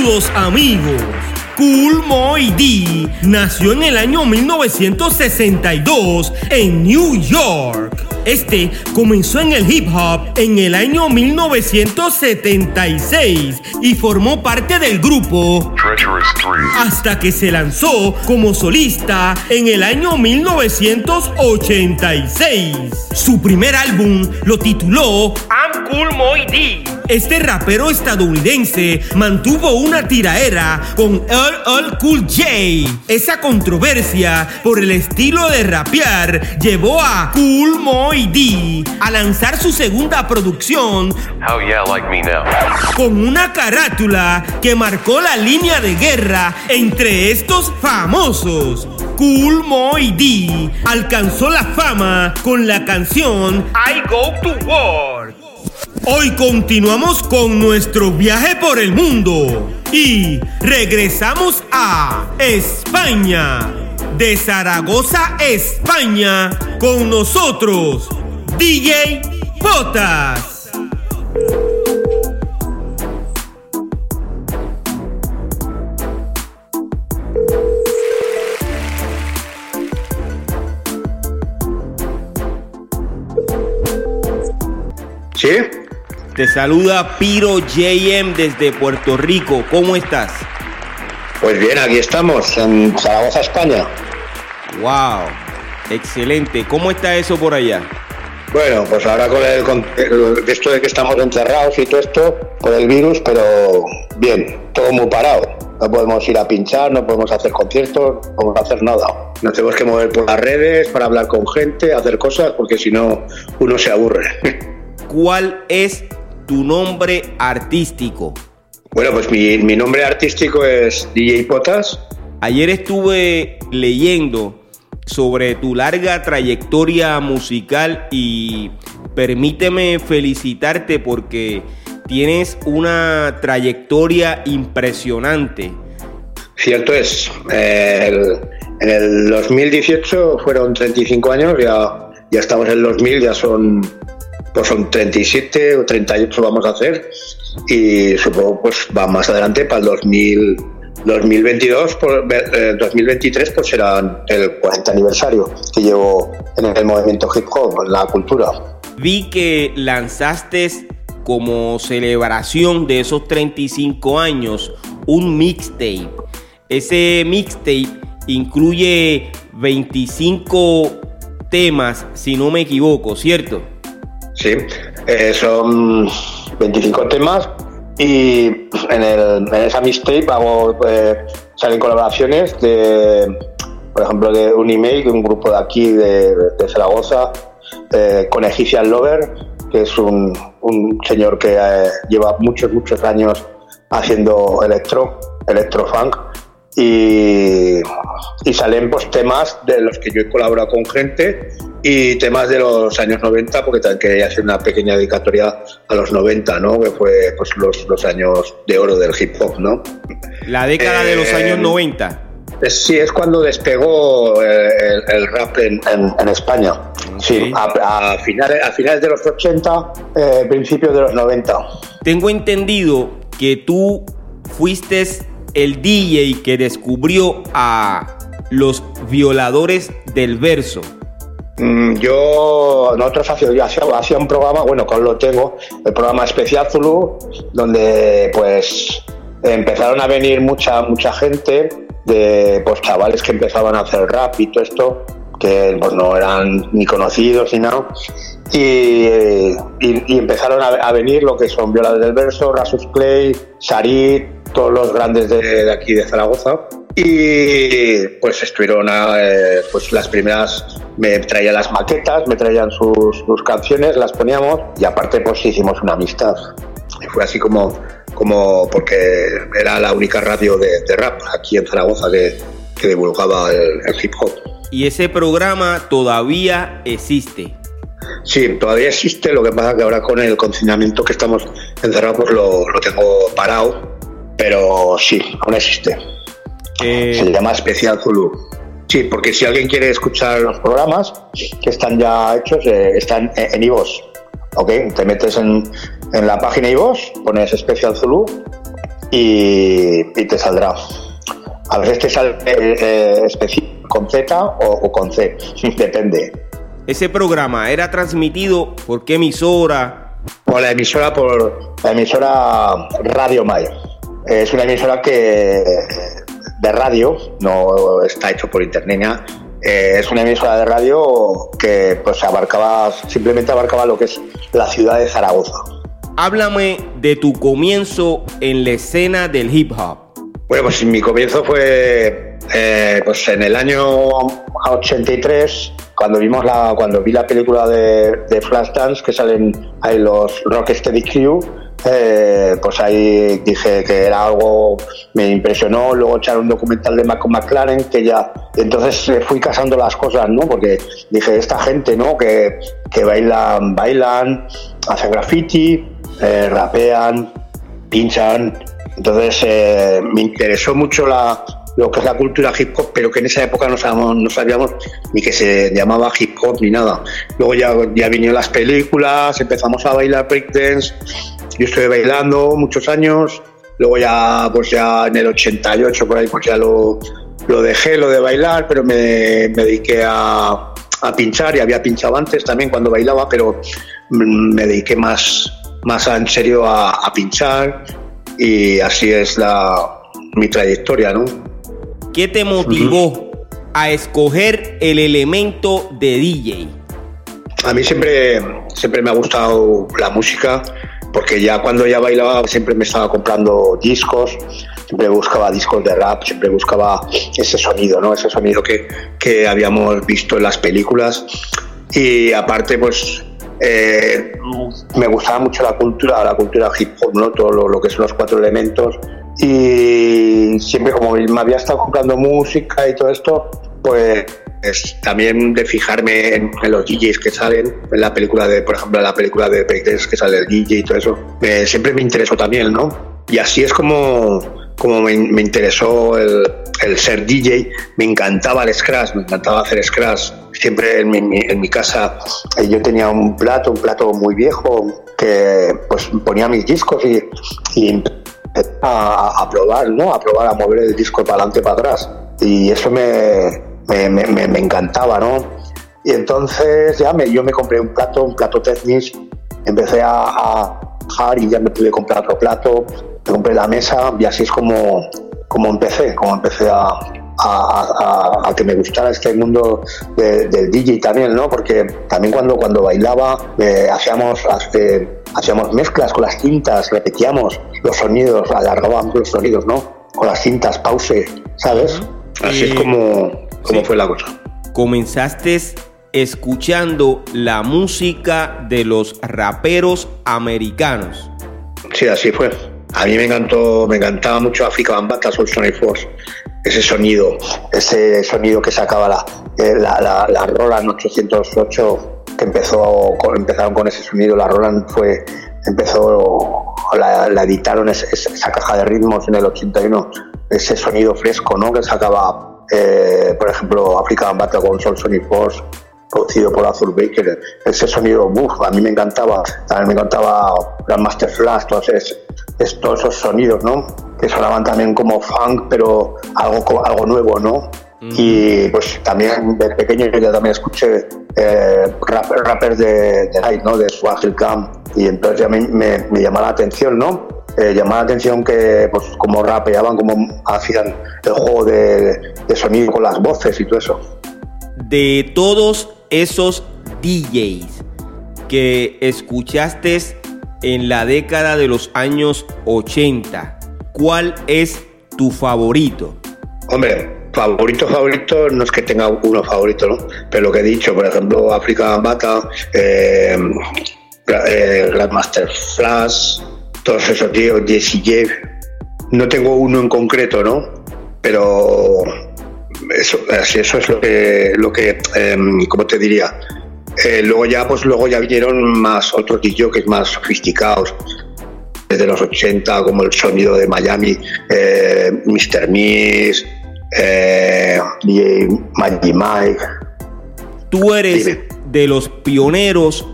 Saludos amigos. Cool Moy D nació en el año 1962 en New York. Este comenzó en el hip hop en el año 1976 y formó parte del grupo Treacherous 3. hasta que se lanzó como solista en el año 1986. Su primer álbum lo tituló I'm Cool Moy D. Este rapero estadounidense mantuvo una tiraera con LL Cool J. Esa controversia por el estilo de rapear llevó a Cool Moy D a lanzar su segunda producción How yeah, like me now. con una carátula que marcó la línea de guerra entre estos famosos. Cool Moy D alcanzó la fama con la canción I Go to War. Hoy continuamos con nuestro viaje por el mundo y regresamos a España. De Zaragoza, España, con nosotros, DJ Potas. ¿Sí? Te saluda Piro JM desde Puerto Rico. ¿Cómo estás? Pues bien, aquí estamos, en Zaragoza, España. Wow, excelente. ¿Cómo está eso por allá? Bueno, pues ahora con el, con esto de que estamos encerrados y todo esto, por el virus, pero bien, todo muy parado. No podemos ir a pinchar, no podemos hacer conciertos, no podemos hacer nada. Nos tenemos que mover por las redes para hablar con gente, hacer cosas, porque si no, uno se aburre. ¿Cuál es tu nombre artístico? bueno, pues mi, mi nombre artístico es DJ Potas. Ayer estuve leyendo sobre tu larga trayectoria musical y permíteme felicitarte porque tienes una trayectoria impresionante. Cierto es, eh, el- en el 2018 fueron 35 años, ya, ya estamos en el 2000, ya son, pues son 37 o 38 vamos a hacer y supongo pues va más adelante para el 2000, 2022, por- eh, 2023 pues será el 40 aniversario que llevo en el movimiento hip hop, en la cultura. Vi que lanzaste como celebración de esos 35 años un mixtape. Ese mixtape incluye 25 temas, si no me equivoco, ¿cierto? Sí, eh, son 25 temas y en, el, en esa mixtape hago, eh, salen colaboraciones de, por ejemplo, de un email de un grupo de aquí de, de Zaragoza, eh, con Egyptian Lover, que es un, un señor que lleva muchos, muchos años haciendo electro, electrofunk y, y salen pues temas de los que yo he colaborado con gente y temas de los años 90 porque también quería hacer una pequeña dedicatoria a los 90 ¿no? que fue pues los, los años de oro del hip hop ¿no? La década de los Eh, años 90. Es- sí, es cuando despegó eh, el, el rap en, en- en España. Sí, a, a finales, a finales de los 80, eh, principios de los 90. Tengo entendido que tú fuiste el DJ que descubrió a los violadores del verso. Mm, Yo, nosotros hacía, un programa, bueno, con lo tengo, el programa Especial Zulu, donde pues empezaron a venir mucha, mucha gente de pues chavales que empezaban a hacer rap y todo esto, que pues no eran ni conocidos ni nada. Y, y- empezaron a, venir lo que son Violadores del Verso, Rasus Clay, Sarit, todos los grandes de, de aquí de Zaragoza. Y pues estuvieron eh, pues las primeras, me traían las maquetas, me traían sus, sus, canciones, las poníamos y aparte pues hicimos una amistad. Y fue así como, como porque era la única radio de, de rap aquí en Zaragoza que, que divulgaba el, el hip hop. Y ese programa todavía existe. Sí, todavía existe, lo que pasa que ahora con el confinamiento que estamos encerrados pues lo, lo tengo parado, pero sí, aún existe. Eh... Se llama Especial Zulu. Sí, porque si alguien quiere escuchar los programas que están ya hechos, eh, están en iVoox. ¿Ok? Te metes en, en la página iVoox, pones Especial Zulu y, y, te saldrá. A veces te sale eh, eh especial con Z o, o con C, depende. Ese programa era transmitido por qué emisora? Por la emisora, por la emisora Radio Mayo. Es una emisora que de radio, no está hecho por internet, eh, es una emisora de radio que pues abarcaba, simplemente abarcaba lo que es la ciudad de Zaragoza. Háblame de tu comienzo en la escena del hip hop. Bueno, pues mi comienzo fue eh, pues en el año 83 cuando vimos la cuando vi la película de, de Flashdance que salen ahí los Rocksteady Crew eh, pues ahí dije que era algo, me impresionó, luego echar un documental de Malcolm McLaren, que ya, entonces fui casando las cosas, ¿no? Porque dije, esta gente, ¿no? Que, que bailan, bailan, hacen graffiti, eh, rapean, pinchan, entonces eh, me interesó mucho la, lo que es la cultura hip hop, pero que en esa época no sabíamos, no sabíamos ni que se llamaba hip hop ni nada. Luego ya, ya vinieron las películas, empezamos a bailar breakdance yo estuve bailando muchos años, luego ya, pues ya en el 88 por ahí, pues ya lo, lo dejé, lo de bailar, pero me, me dediqué a, a, pinchar y había pinchado antes también cuando bailaba, pero me dediqué más, más en serio a, a pinchar y así es la, mi trayectoria, ¿no? ¿Qué te motivó a escoger el elemento de DJ? A mí siempre, siempre me ha gustado la música porque ya cuando ya bailaba siempre me estaba comprando discos, siempre buscaba discos de rap, siempre buscaba ese sonido, ¿no? Ese sonido que, que habíamos visto en las películas. Y aparte, pues eh, me gustaba mucho la cultura, la cultura hip hop, ¿no? Todo lo, que son los cuatro elementos. Y siempre como me había estado comprando música y todo esto, pues es también de fijarme en, los DJs que salen en la película de, por ejemplo, la película de Breakdance que sale el DJ y todo eso. Siempre me interesó también, ¿no? Y así es como, como me, interesó el, el, ser DJ. Me encantaba el scratch, me encantaba hacer scratch. Siempre en mi, en mi casa eh, yo tenía un plato, un plato muy viejo que pues ponía mis discos y, y a, a probar, ¿no? A probar a mover el disco para adelante, para atrás. Y eso me, me, encantaba, ¿no? Y entonces ya yo me compré un plato, un plato Technics, empecé a, a bajar y ya me pude comprar otro plato, me compré la mesa y así es como, como empecé, como empecé a, a, a, a, que me gustara este mundo de, del DJ también, ¿no? Porque también cuando, cuando bailaba eh, hacíamos, eh, hacíamos mezclas con las cintas, repetíamos los sonidos, alargábamos los sonidos, ¿no? Con las cintas, pause, ¿sabes? Así es como, cómo sí. fue la cosa. Comenzaste escuchando la música de los raperos americanos. Sí, así fue. A mí me encantó, me encantaba mucho Africa Bambata, Soul Sonic Force. Ese sonido, ese sonido que sacaba la, eh, la, la, la Roland 808, que empezó, empezaron con ese sonido. La Roland fue, empezó, la, la editaron esa, caja de ritmos en el 81, ese sonido fresco, ¿no? Que sacaba eh, por ejemplo, African Battle con Soul Sonic Force, producido por Azul Baker. Ese sonido, a mí me encantaba. También me encantaba Grandmaster Flash, todos, es, todos esos sonidos, ¿no? Que sonaban también como funk, pero algo, algo nuevo, ¿no? Mm. Y pues también de pequeño yo ya también escuché eh, rap, rappers de, de Night, ¿no? De Swahili Camp. Y entonces ya me, me, me llamaba la atención, ¿no? eh, llamaba la atención que, pues, como rapeaban, como hacían el juego de, de, sonido con las voces y todo eso. De todos esos DJs que escuchaste en la década de los años 80, ¿cuál es tu favorito? Hombre, favorito, favorito, no es que tenga uno favorito, ¿no? Pero lo que he dicho, por ejemplo, África Bata, eh, eh, Grandmaster Flash, todos esos tíos, Jesse Jeff. No tengo uno en concreto, ¿no? Pero eso, eso es lo que, lo que em, ¿cómo te diría? Eh, luego ya, pues luego ya vinieron más otros DJs más sofisticados, desde los 80, como el sonido de Miami, eh, Mr. Miss, eh, DJ Maggie Mike. Tú eres de los pioneros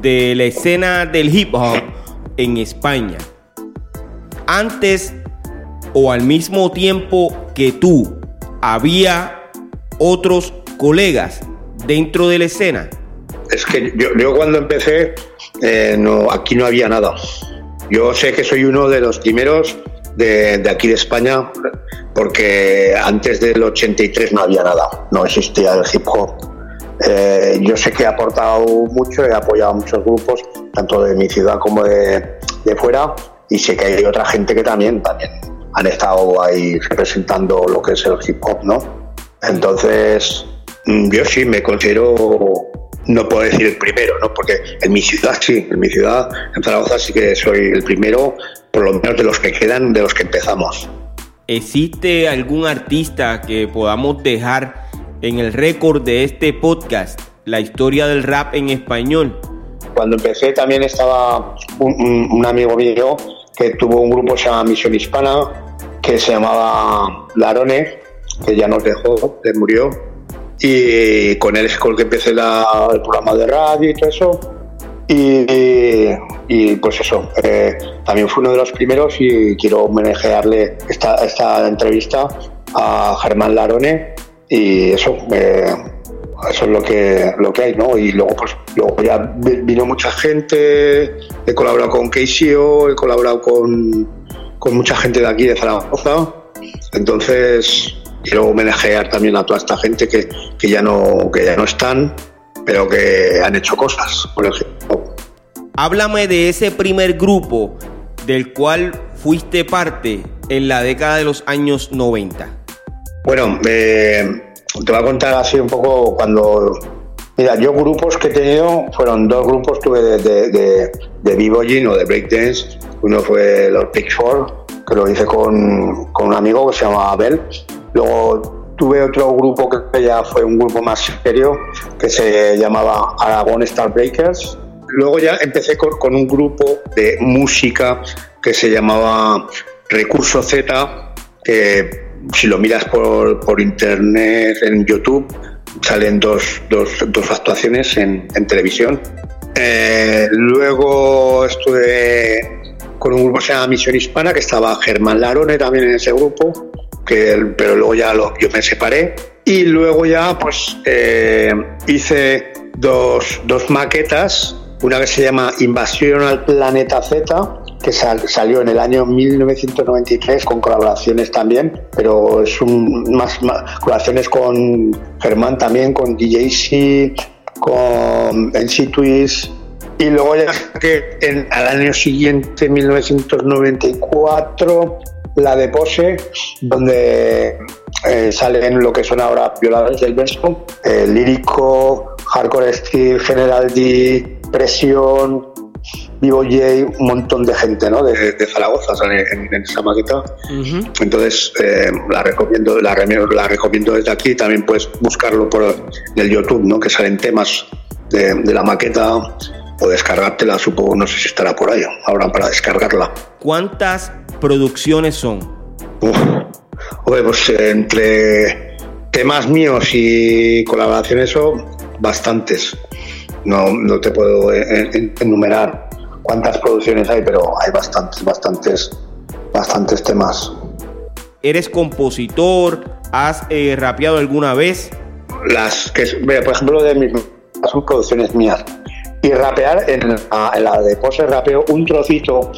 de la escena del hip hop en España. Antes o al mismo tiempo que tú, había otros colegas dentro de la escena. Es que yo, cuando empecé, eh, aquí no había nada. Yo sé que soy uno de los primeros de, aquí de España, porque antes del 83 no había nada, no existía el hip hop. Eh, yo sé que he aportado mucho, he apoyado a muchos grupos, tanto de mi ciudad como de, de fuera, y sé que hay otra gente que también, también han estado ahí representando lo que es el hip hop, ¿no? Entonces, mm, yo sí me considero, no puedo decir el primero, ¿no? Porque en mi ciudad sí, en mi ciudad, en Zaragoza sí que soy el primero, por lo menos de los que quedan, de los que empezamos. ¿Existe algún artista que podamos dejar en el récord de este podcast, la historia del rap en español? Cuando empecé también estaba un, un amigo mío que tuvo un grupo que se llama Misión Hispana, que se llamaba Larone, que ya nos dejó, le murió. Y con él es con el que empecé el programa de radio y todo eso. Y, pues eso, eh, también fue uno de los primeros y quiero homenajearle esta, esta entrevista a Germán Larone y eso, eso es lo que, lo que hay, ¿no? Y luego pues luego ya vino mucha gente, he colaborado con KCO, he colaborado con, con mucha gente de aquí de Zaragoza. Entonces, quiero homenajear también a toda esta gente que, que, ya, no, que ya no están, pero que han hecho cosas por ejemplo. Háblame de ese primer grupo del cual fuiste parte en la década de los años 90. Bueno, eh, te voy a contar así un poco cuando... Mira, yo grupos que he tenido fueron dos grupos, tuve de, de, de, de o de breakdance uno fue los Big Four, que lo hice con, con un amigo que se llama Abel. Luego tuve otro grupo que ya fue un grupo más serio, que se llamaba Aragón Star Breakers. Luego ya empecé con, un grupo de música que se llamaba Recurso Z, que si lo miras por, por internet, en YouTube, salen dos, dos, dos actuaciones en, en televisión. Eh, luego estuve con un grupo que se llama Misión Hispana, que estaba Germán Larone también en ese grupo, que, pero luego ya lo, yo me separé. Y luego ya pues eh, hice dos, dos maquetas, una que se llama Invasión al Planeta Z, que salió en el año 1993 con colaboraciones también, pero es un, más, colaboraciones con Germán también, con DJC, con NC Twist, y luego ya que en, al año siguiente, 1994, la de Pose, donde eh, salen lo que son ahora Violadores del Verso, lírico, Hardcore Steel, General D, Presión, Vivo J, un montón de gente ¿no? de, Zaragoza sale en, esa maqueta. Entonces eh, la, recomiendo, la, la, recomiendo desde aquí. También puedes buscarlo por el YouTube, ¿no? que salen temas de, de la maqueta o descargártela, supongo, no sé si estará por ahí, ahora para descargarla. ¿Cuántas producciones son? Uf, pues entre temas míos y colaboraciones son bastantes. No, no te puedo enumerar cuántas producciones hay, pero hay bastantes, bastantes, bastantes temas. ¿Eres compositor? ¿Has eh, rapeado alguna vez? Las que, por ejemplo, de mis son producciones mías y rapear en la, de pose rapeo un trocito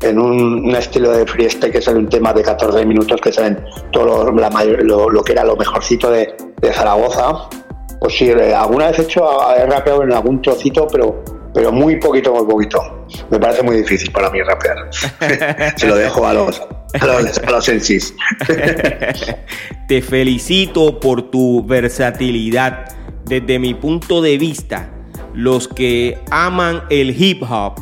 en un, estilo de freestyle que sale un tema de 14 minutos que salen todo lo, la lo, que era lo mejorcito de, Zaragoza pues sí, eh, alguna vez he hecho he rapeado en algún trocito pero pero muy poquito muy poquito me parece muy difícil para mí rapear se lo dejo a los a los, a los. Te felicito por tu versatilidad. Desde mi punto de vista, los que aman el hip hop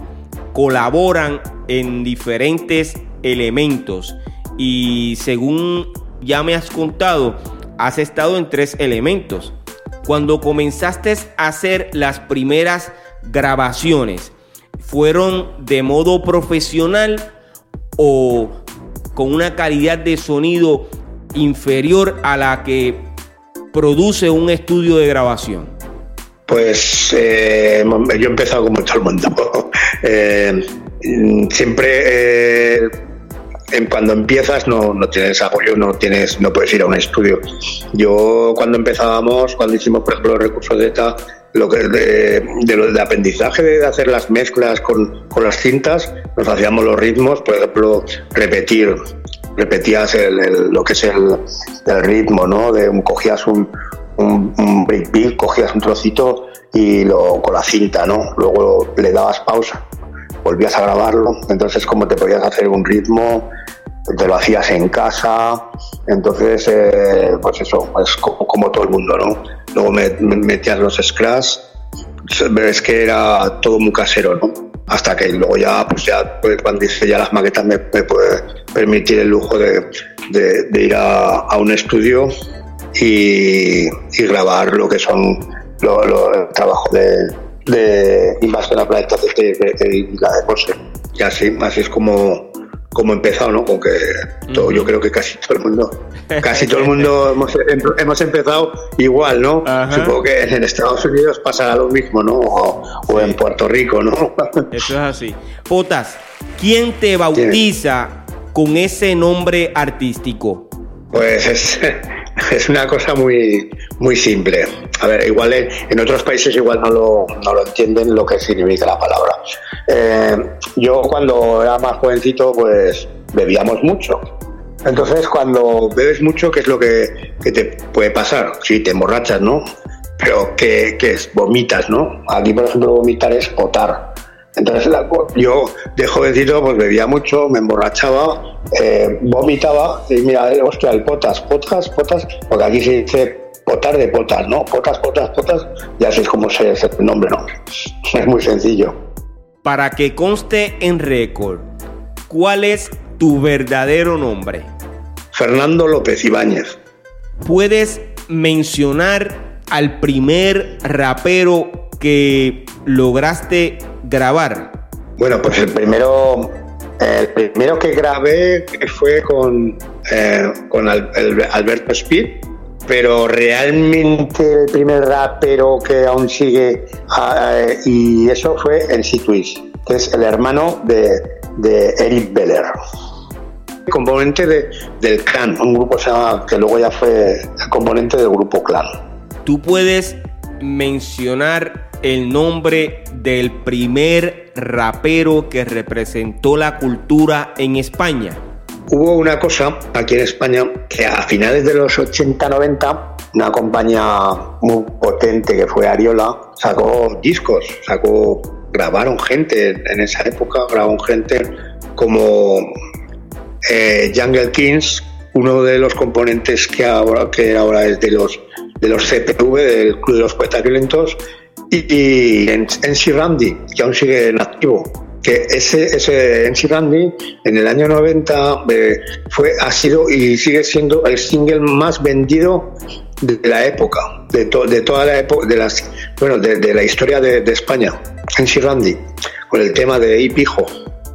colaboran en diferentes elementos y según ya me has contado, has estado en tres elementos. Cuando comenzaste a hacer las primeras grabaciones, ¿fueron de modo profesional o con una calidad de sonido inferior a la que produce un estudio de grabación? Pues eh, yo he empezado como todo el mundo. Siempre eh, cuando empiezas no, no, tienes apoyo, no tienes, no puedes ir a un estudio. Yo cuando empezábamos, cuando hicimos por ejemplo los recursos de ETA, lo que de, de, de aprendizaje de hacer las mezclas con, con, las cintas, nos hacíamos los ritmos, por ejemplo, repetir, repetías el, lo que es el, el, ritmo, ¿no? De cogías un, un, un breakbeat, cogías un trocito y lo con la cinta, ¿no? Luego le dabas pausa, volvías a grabarlo, entonces como te podías hacer un ritmo, te lo hacías en casa, entonces, eh, pues eso, es como, como, todo el mundo, ¿no? Luego me, me metías los scratch, ves que era todo muy casero, ¿no? Hasta que luego ya, pues ya, pues cuando hice ya las maquetas me, me puede permitir el lujo de, de, de ir a, a, un estudio y, y, grabar lo que son los lo, el trabajo de, de Invasión a Planetas de, la de José. Y así, así es como, como he empezado, ¿no? Con que todo, yo creo que casi todo el mundo, casi todo el mundo hemos, hemos empezado igual, ¿no? Supongo que en Estados Unidos pasará lo mismo, ¿no? O, en Puerto Rico, ¿no? Eso es así. Potas, ¿quién te bautiza con ese nombre artístico? Pues es, es una cosa muy, muy simple. A ver, igual en, en otros países igual no lo, no lo, entienden lo que significa la palabra. Eh, yo cuando era más jovencito, pues bebíamos mucho. Entonces, cuando bebes mucho, ¿qué es lo que, que te puede pasar? Si te emborrachas, ¿no? Pero ¿qué, ¿qué, es? Vomitas, ¿no? Aquí, por ejemplo, vomitar es potar. Entonces, yo de jovencito, pues bebía mucho, me emborrachaba, eh, vomitaba, y mira, eh, hostia, el potas, potas, potas, porque aquí se dice potar de potas, ¿no? Potas, potas, potas, y así es como se, se el nombre, ¿no? Es muy sencillo. Para que conste en récord, ¿cuál es tu verdadero nombre? Fernando López Ibáñez. ¿Puedes mencionar al primer rapero que lograste grabar? Bueno, pues el primero, el primero que grabé fue con, eh, con Alberto Speed, pero realmente el primer rapero que aún sigue uh, y eso fue en Twist, que es el hermano de, de Eric Beller componente de, del clan, un grupo que luego ya fue el componente del grupo clan. ¿Tú puedes mencionar el nombre del primer rapero que representó la cultura en España? Hubo una cosa aquí en España que a finales de los 80-90 una compañía muy potente que fue Ariola sacó discos, sacó grabaron gente en esa época, grabaron gente como eh, Jungle Kings, uno de los componentes que ahora, que ahora es de los, de los CPV, del Club de los Poetas Violentos, y, en, en Randy, que aún sigue en activo. Que ese, ese NC Randy en el año 90 eh, fue, ha sido y sigue siendo el single más vendido de la época, de, to, de toda la época, de las, bueno, de, de la historia de, de España, NC Randy, con el tema de Ipijo.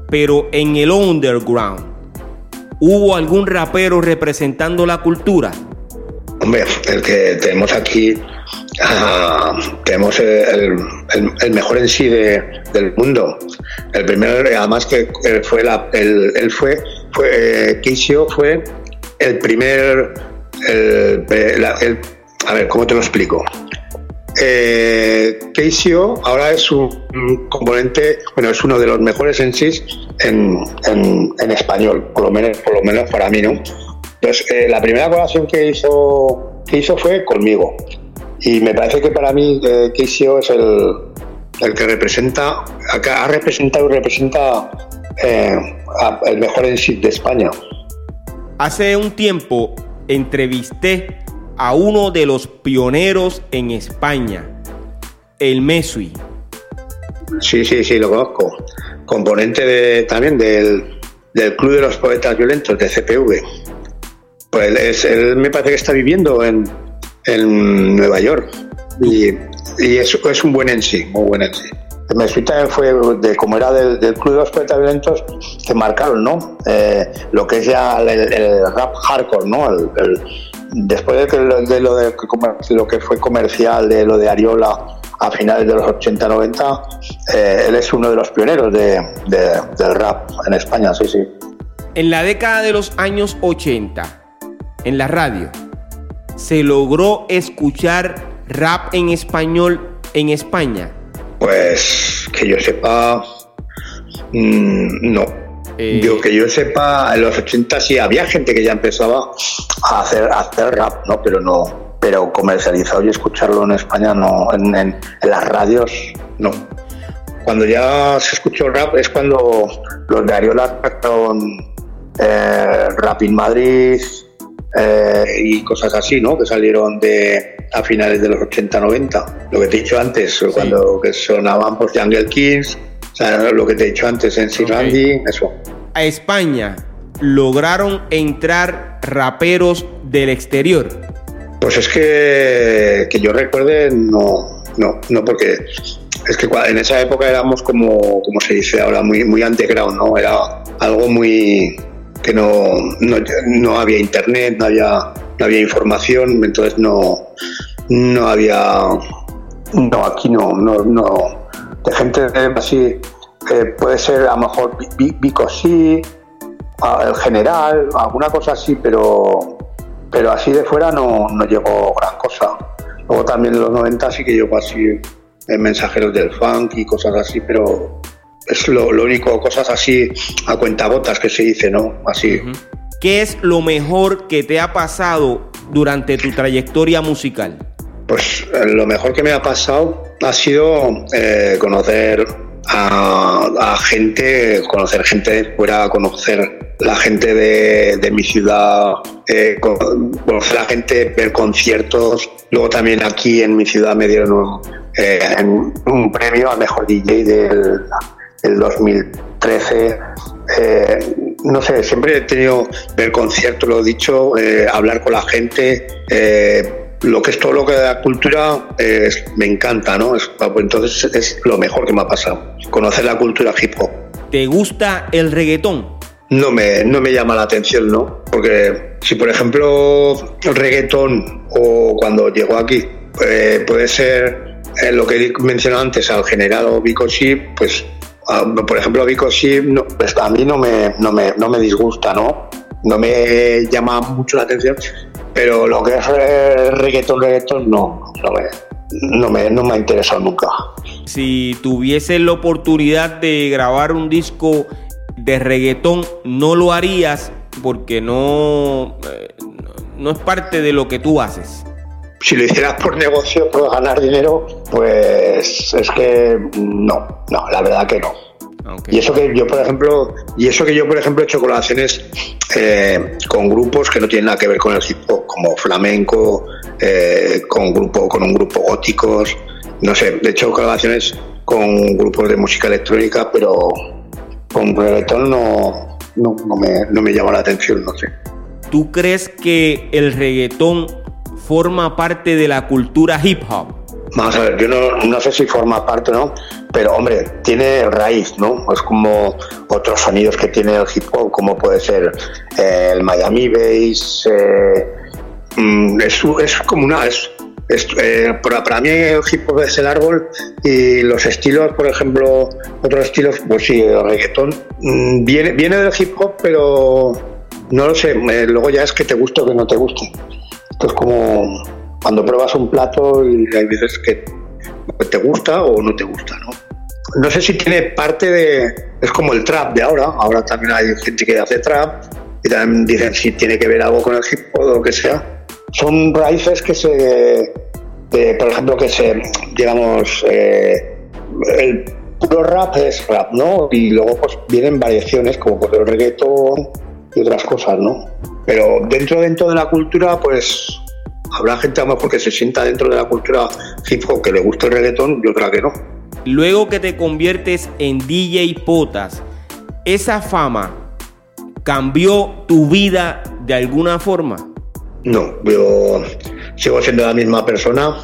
Pero en el underground, ¿Hubo algún rapero representando la cultura? Hombre, el que tenemos aquí, uh, tenemos el, mejor en sí de, del mundo. El primero, además que fue la, el, él fue, fue eh, fue el primer, el, a ver, ¿cómo te lo explico? Eh, ahora es un componente, bueno, es uno de los mejores en sí en, en, español, por lo menos, por lo menos para mí, ¿no? Entonces, eh, la primera colaboración que hizo, que hizo fue conmigo. Y me parece que para mí eh, Keisio es el, el que representa, ha representado y representa eh, el mejor en sí de España. Hace un tiempo entrevisté a uno de los pioneros en España, el Mesui. Sí, sí, sí, lo conozco. Componente de, también del, del Club de los Poetas Violentos, de CPV. Pues él, me parece que está viviendo en, en Nueva York. Y, y es, es, un buen en sí, muy buen en sí. Mesui también fue, de, como era del, del, Club de los Poetas Violentos, que marcaron, ¿no? Eh, lo que es ya el, el, rap hardcore, ¿no? El, después de, que, de, lo de lo que fue comercial, de lo de Ariola a finales de los 80-90, eh, él es uno de los pioneros de, del rap en España, sí, sí. En la década de los años 80, en la radio, se logró escuchar rap en español en España. Pues que yo sepa, mmm, no. Eh, yo que yo sepa, en los 80 sí había gente que ya empezaba a hacer, a hacer rap, ¿no? Pero no, pero comercializado y escucharlo en España no, en, en, en las radios no. Cuando ya se escuchó rap es cuando los de Ariola sacaron eh, Rap in Madrid eh, y cosas así, ¿no? Que salieron de a finales de los 80-90. Lo que te he dicho antes, sí. cuando que sonaban por Jungle Kings, o sea, lo que te he dicho antes en. Okay. Randy, eso. A España lograron entrar raperos del exterior. Pues es que, que yo recuerde, no, no, no, porque es que en esa época éramos como, como se dice ahora, muy, muy underground, ¿no? Era algo muy que no, no, no había internet, no había, no había información, entonces no, no había, no, aquí no, no, de gente así, eh, puede ser a lo mejor Vico sí, el general, alguna cosa así, pero pero así de fuera no, no llegó gran cosa. Luego también en los 90 sí que llegó así en mensajeros del funk y cosas así, pero es lo, lo único, cosas así a cuentagotas que se dice, ¿no? Así. ¿Qué es lo mejor que te ha pasado durante tu trayectoria musical? Pues lo mejor que me ha pasado ha sido eh, conocer a, a, gente, conocer gente de fuera, conocer la gente de, de mi ciudad, eh, conocer a la gente, ver conciertos. Luego también aquí en mi ciudad me dieron un, eh, un premio al mejor DJ del, del 2013. Eh, no sé, siempre he tenido ver conciertos, lo he dicho, eh, hablar con la gente. Eh, lo que es todo lo que da cultura es, me encanta, ¿no? Es, entonces es lo mejor que me ha pasado, conocer la cultura hip hop. ¿Te gusta el reggaetón? No me, no me llama la atención, ¿no? Porque si, por ejemplo, el reggaetón o cuando llegó aquí puede ser lo que he mencionado antes al general o Vico pues por ejemplo Vico no, pues a mí no me, no, me, no me disgusta, ¿no? No me llama mucho la atención, pero lo que es eh, reggaetón, reggaetón, no, no me, no me, no me ha interesado nunca. Si tuviese la oportunidad de grabar un disco de reggaetón, no lo harías porque no, eh, no es parte de lo que tú haces. Si lo hicieras por negocio, por ganar dinero, pues es que no, no, la verdad que no. Okay. Y eso que yo, por ejemplo, y eso que yo, por ejemplo, he hecho colaboraciones eh, con grupos que no tienen nada que ver con el hip hop, como flamenco, eh, con grupo, con un grupo góticos, no sé, he hecho colaboraciones con grupos de música electrónica, pero con reggaetón no, no, no, me, no me llama la atención, no sé. ¿Tú crees que el reggaetón forma parte de la cultura hip hop? Vamos a ver, yo no, no, sé si forma parte no, pero hombre, tiene raíz, ¿no? Es como otros sonidos que tiene el hip hop, como puede ser eh, el Miami Bass, eh, mm, es, es, como una... Es, eh, para, para, mí el hip hop es el árbol y los estilos, por ejemplo, otros estilos, pues sí, el reggaetón, mm, viene, viene del hip hop, pero no lo sé, luego ya es que te guste o que no te guste. Esto es como cuando pruebas un plato y hay veces que te gusta o no te gusta, ¿no? No sé si tiene parte de... Es como el trap de ahora, ahora también hay gente que hace trap y también dicen si tiene que ver algo con el hip hop o lo que sea. Son raíces que se... De, por ejemplo, que se, digamos, eh, el puro rap es rap, ¿no? Y luego pues vienen variaciones como por el reggaetón y otras cosas, ¿no? Pero dentro, dentro de la cultura, pues habrá gente a lo mejor que se sienta dentro de la cultura hip hop que le gusta el reggaetón y otra que no. Luego que te conviertes en DJ Potas, ¿esa fama cambió tu vida de alguna forma? No, yo sigo siendo la misma persona,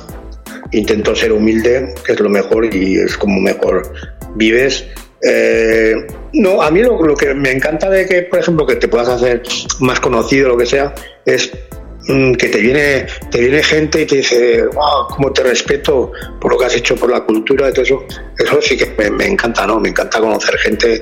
intento ser humilde, que es lo mejor y es como mejor vives. Eh, no, a mí lo, que me encanta de que, por ejemplo, que te puedas hacer más conocido, lo que sea, es mm, que te viene, te viene gente y te dice, wow, cómo te respeto por lo que has hecho por la cultura y todo eso. Eso sí que me, encanta, ¿no? Me encanta conocer gente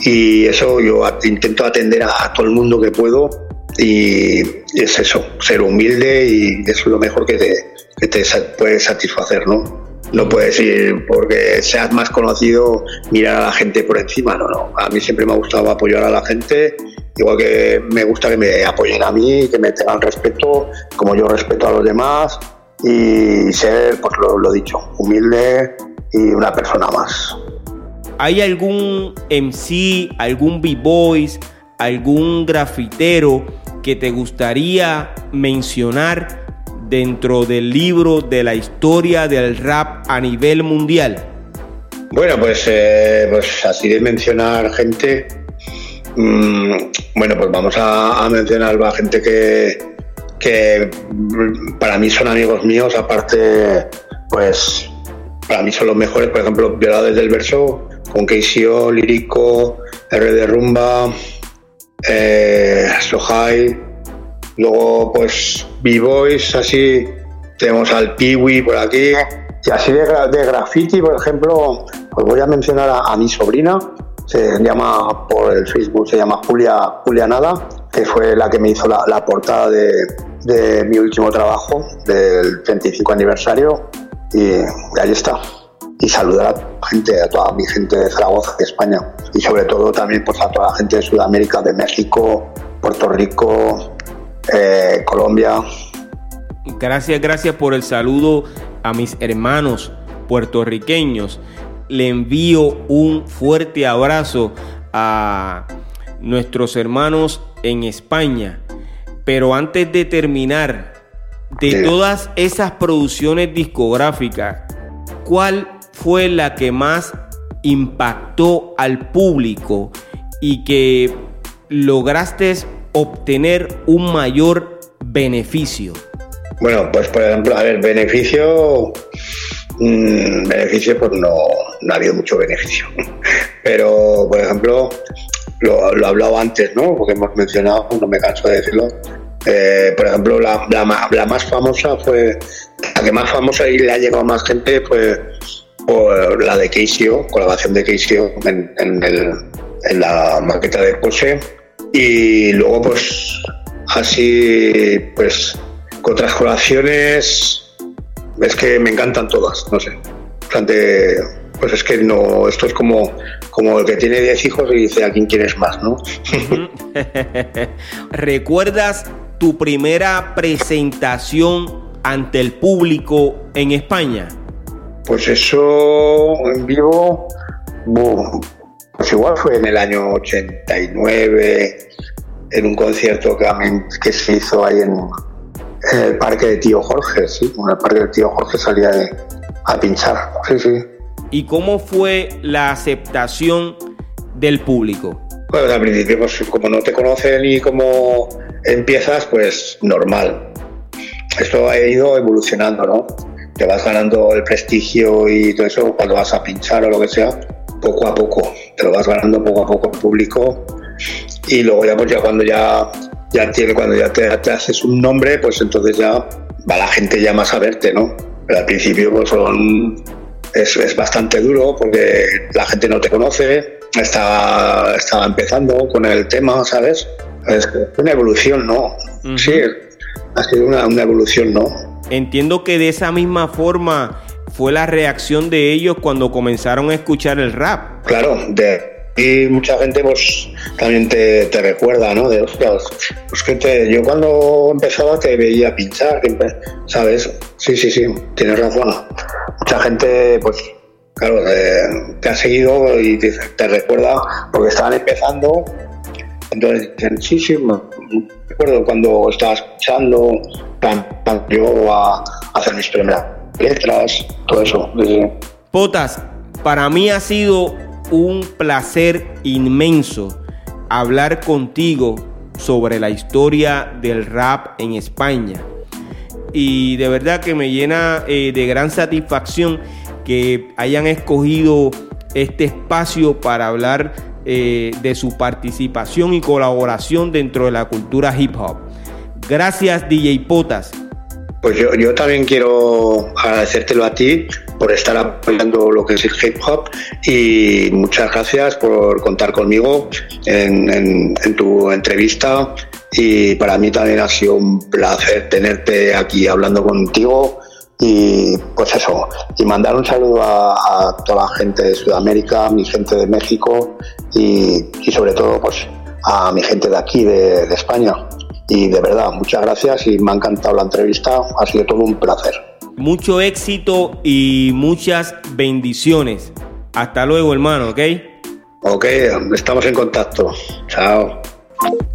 y eso yo intento atender a, todo el mundo que puedo y es eso, ser humilde y eso es lo mejor que te, que te puede satisfacer, ¿no? No puedes ir porque seas más conocido, mirar a la gente por encima, no, no. A mí siempre me ha gustado apoyar a la gente, igual que me gusta que me apoyen a mí, que me tengan respeto, como yo respeto a los demás, y ser, pues lo, lo dicho, humilde y una persona más. ¿Hay algún MC, algún B-Boys, algún grafitero que te gustaría mencionar dentro del libro de la historia del rap a nivel mundial? Bueno, pues, eh, pues así de mencionar gente, mm, bueno, pues vamos a, mencionar gente que, que para mí son amigos míos, aparte, pues para mí son los mejores, por ejemplo, Violadores del Verso, con KCO, Lírico, R de Rumba, eh, Sohai, luego pues B-Boys, así, tenemos al Piwi por aquí, y así de, de graffiti, por ejemplo, pues voy a mencionar a, mi sobrina, se llama por el Facebook, se llama Julia, Julia Nada, que fue la que me hizo la, portada de, mi último trabajo, del 35 aniversario, y ahí está. Y saludar a gente, a toda mi gente de Zaragoza, de España. Y sobre todo también pues, a toda la gente de Sudamérica, de México, Puerto Rico, eh, Colombia. Gracias, gracias por el saludo a mis hermanos puertorriqueños. Le envío un fuerte abrazo a nuestros hermanos en España. Pero antes de terminar, de todas esas producciones discográficas, ¿cuál fue la que más impactó al público y que lograste obtener un mayor beneficio? Bueno, pues por ejemplo, a ver, beneficio, mm, beneficio, pues no, no, ha habido mucho beneficio. Pero, por ejemplo, lo, lo he hablado antes, ¿no? Porque hemos mencionado, no me canso de decirlo. Eh, por ejemplo, la, la, la, más famosa fue, la que más famosa y le ha llegado a más gente, pues por la de Keisio, colaboración de Keisio en, en, la maqueta de Porsche. Y luego, pues, así, pues, con otras colaboraciones, es que me encantan todas, no sé. pues es que no, esto es como, como el que tiene 10 hijos y dice a quién quieres más, ¿no? ¿Recuerdas tu primera presentación ante el público en España? Pues eso en vivo, pues igual fue en el año 89, en un concierto que, que se hizo ahí en, el parque de Tío Jorge, sí, en el parque de Tío Jorge salía a pinchar, sí, sí. ¿Y cómo fue la aceptación del público? Pues al principio, pues como no te conocen y cómo empiezas, pues normal. Esto ha ido evolucionando, ¿no? te vas ganando el prestigio y todo eso cuando vas a pinchar o lo que sea, poco a poco, te lo vas ganando poco a poco el público y luego ya pues ya cuando ya ya tiene cuando ya te, haces un nombre, pues entonces ya va la gente ya más a verte, ¿no? Pero al principio pues son es, es bastante duro porque la gente no te conoce, estaba, estaba empezando con el tema, ¿sabes? Es una evolución, ¿no? Sí, ha sido una, una evolución, ¿no? Entiendo que de esa misma forma fue la reacción de ellos cuando comenzaron a escuchar el rap. Claro, de y mucha gente pues también te, recuerda, ¿no? De pues que te, yo cuando empezaba te veía pinchar, ¿sabes? Sí, sí, sí, tienes razón. Mucha gente pues claro, te, ha seguido y te, recuerda porque estaban empezando Entonces dicen, sí, sí, me recuerdo cuando estaba escuchando, yo a, hacer mis primeras todo eso. Potas, para mí ha sido un placer inmenso hablar contigo sobre la historia del rap en España. Y de verdad que me llena eh, de gran satisfacción que hayan escogido este espacio para hablar eh, de su participación y colaboración dentro de la cultura hip hop. Gracias DJ Potas. Pues yo, yo también quiero agradecértelo a ti por estar apoyando lo que es el hip hop y muchas gracias por contar conmigo en, en tu entrevista y para mí también ha sido un placer tenerte aquí hablando contigo y pues eso, y mandar un saludo a, toda la gente de Sudamérica, a mi gente de México y, sobre todo pues a mi gente de aquí, de, de España. Y de verdad, muchas gracias y me ha encantado la entrevista, ha sido todo un placer. Mucho éxito y muchas bendiciones. Hasta luego, hermano, ¿ok? Ok, estamos en contacto. Chao.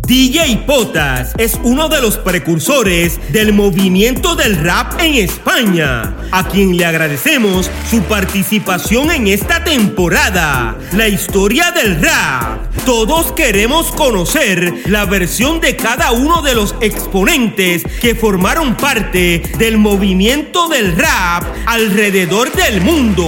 DJ Potas es uno de los precursores del movimiento del rap en España, a quien le agradecemos su participación en esta temporada. La historia del rap. Todos queremos conocer la versión de cada uno de los exponentes que formaron parte del movimiento del rap alrededor del mundo.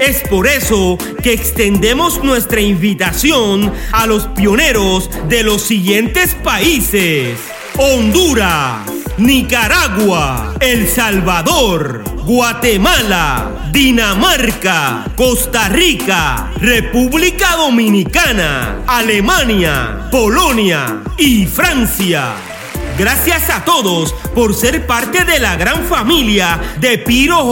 Es por eso que extendemos nuestra invitación a los pioneros de los siguientes países. Honduras, Nicaragua, El Salvador, Guatemala, Dinamarca, Costa Rica, República Dominicana, Alemania, Polonia y Francia. Gracias a todos por ser parte de la gran familia de PiroJM.com.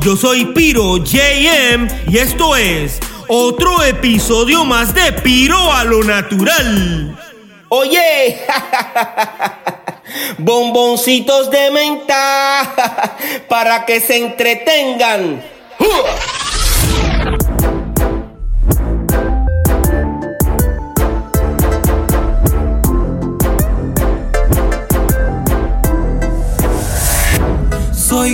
Yo soy Piro JM y esto es otro episodio más de Piro a lo natural. Oye, bomboncitos de menta para que se entretengan.